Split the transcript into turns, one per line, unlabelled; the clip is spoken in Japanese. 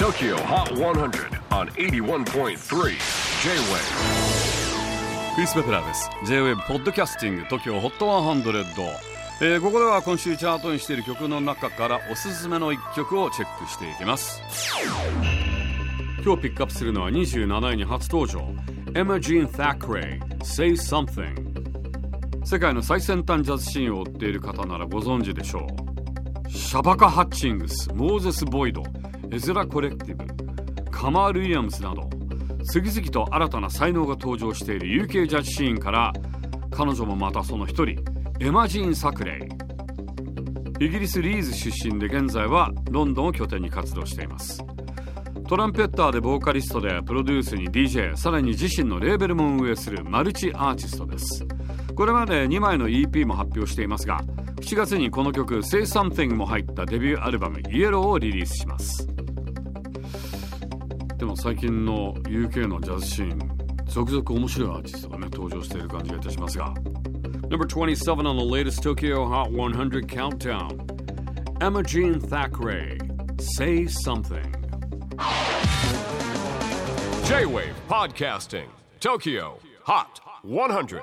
TOKYO HOT 100 on 81.3 J-WAVE
クリス・ベプラーです。J-WAVE ポッドキャスティング TOKYO HOT 100、えー、ここでは今週チャートにしている曲の中からおすすめの一曲をチェックしていきます。今日ピックアップするのは27位に初登場。Emma Jean Thackeray Say Something 世界の最先端ジャズシーンを追っている方ならご存知でしょう。シャバカ・ハッチングスモーゼス・ボイドエズラ・コレクティブカマール・ウィリアムスなど次々と新たな才能が登場している UK ジャズシーンから彼女もまたその一人エマジーン・サクレイ。イギリス・リーズ出身で現在はロンドンを拠点に活動しています。トランペッターでボーカリストでプロデュースに DJ さらに自身のレーベルも運営するマルチアーティストです。これまで2枚の EP も発表していますが7月にこの曲「Say Something」も入ったデビューアルバム「イエローをリリースします。でも最近の UK のジャズシーン続々面白いアーティストがね登場している感じがいたしますが Number 27 on the latest Tokyo Hot 100 countdown Emma Jean Thackeray Say Something
J-WAVE PODCASTING TOKYO HOT 100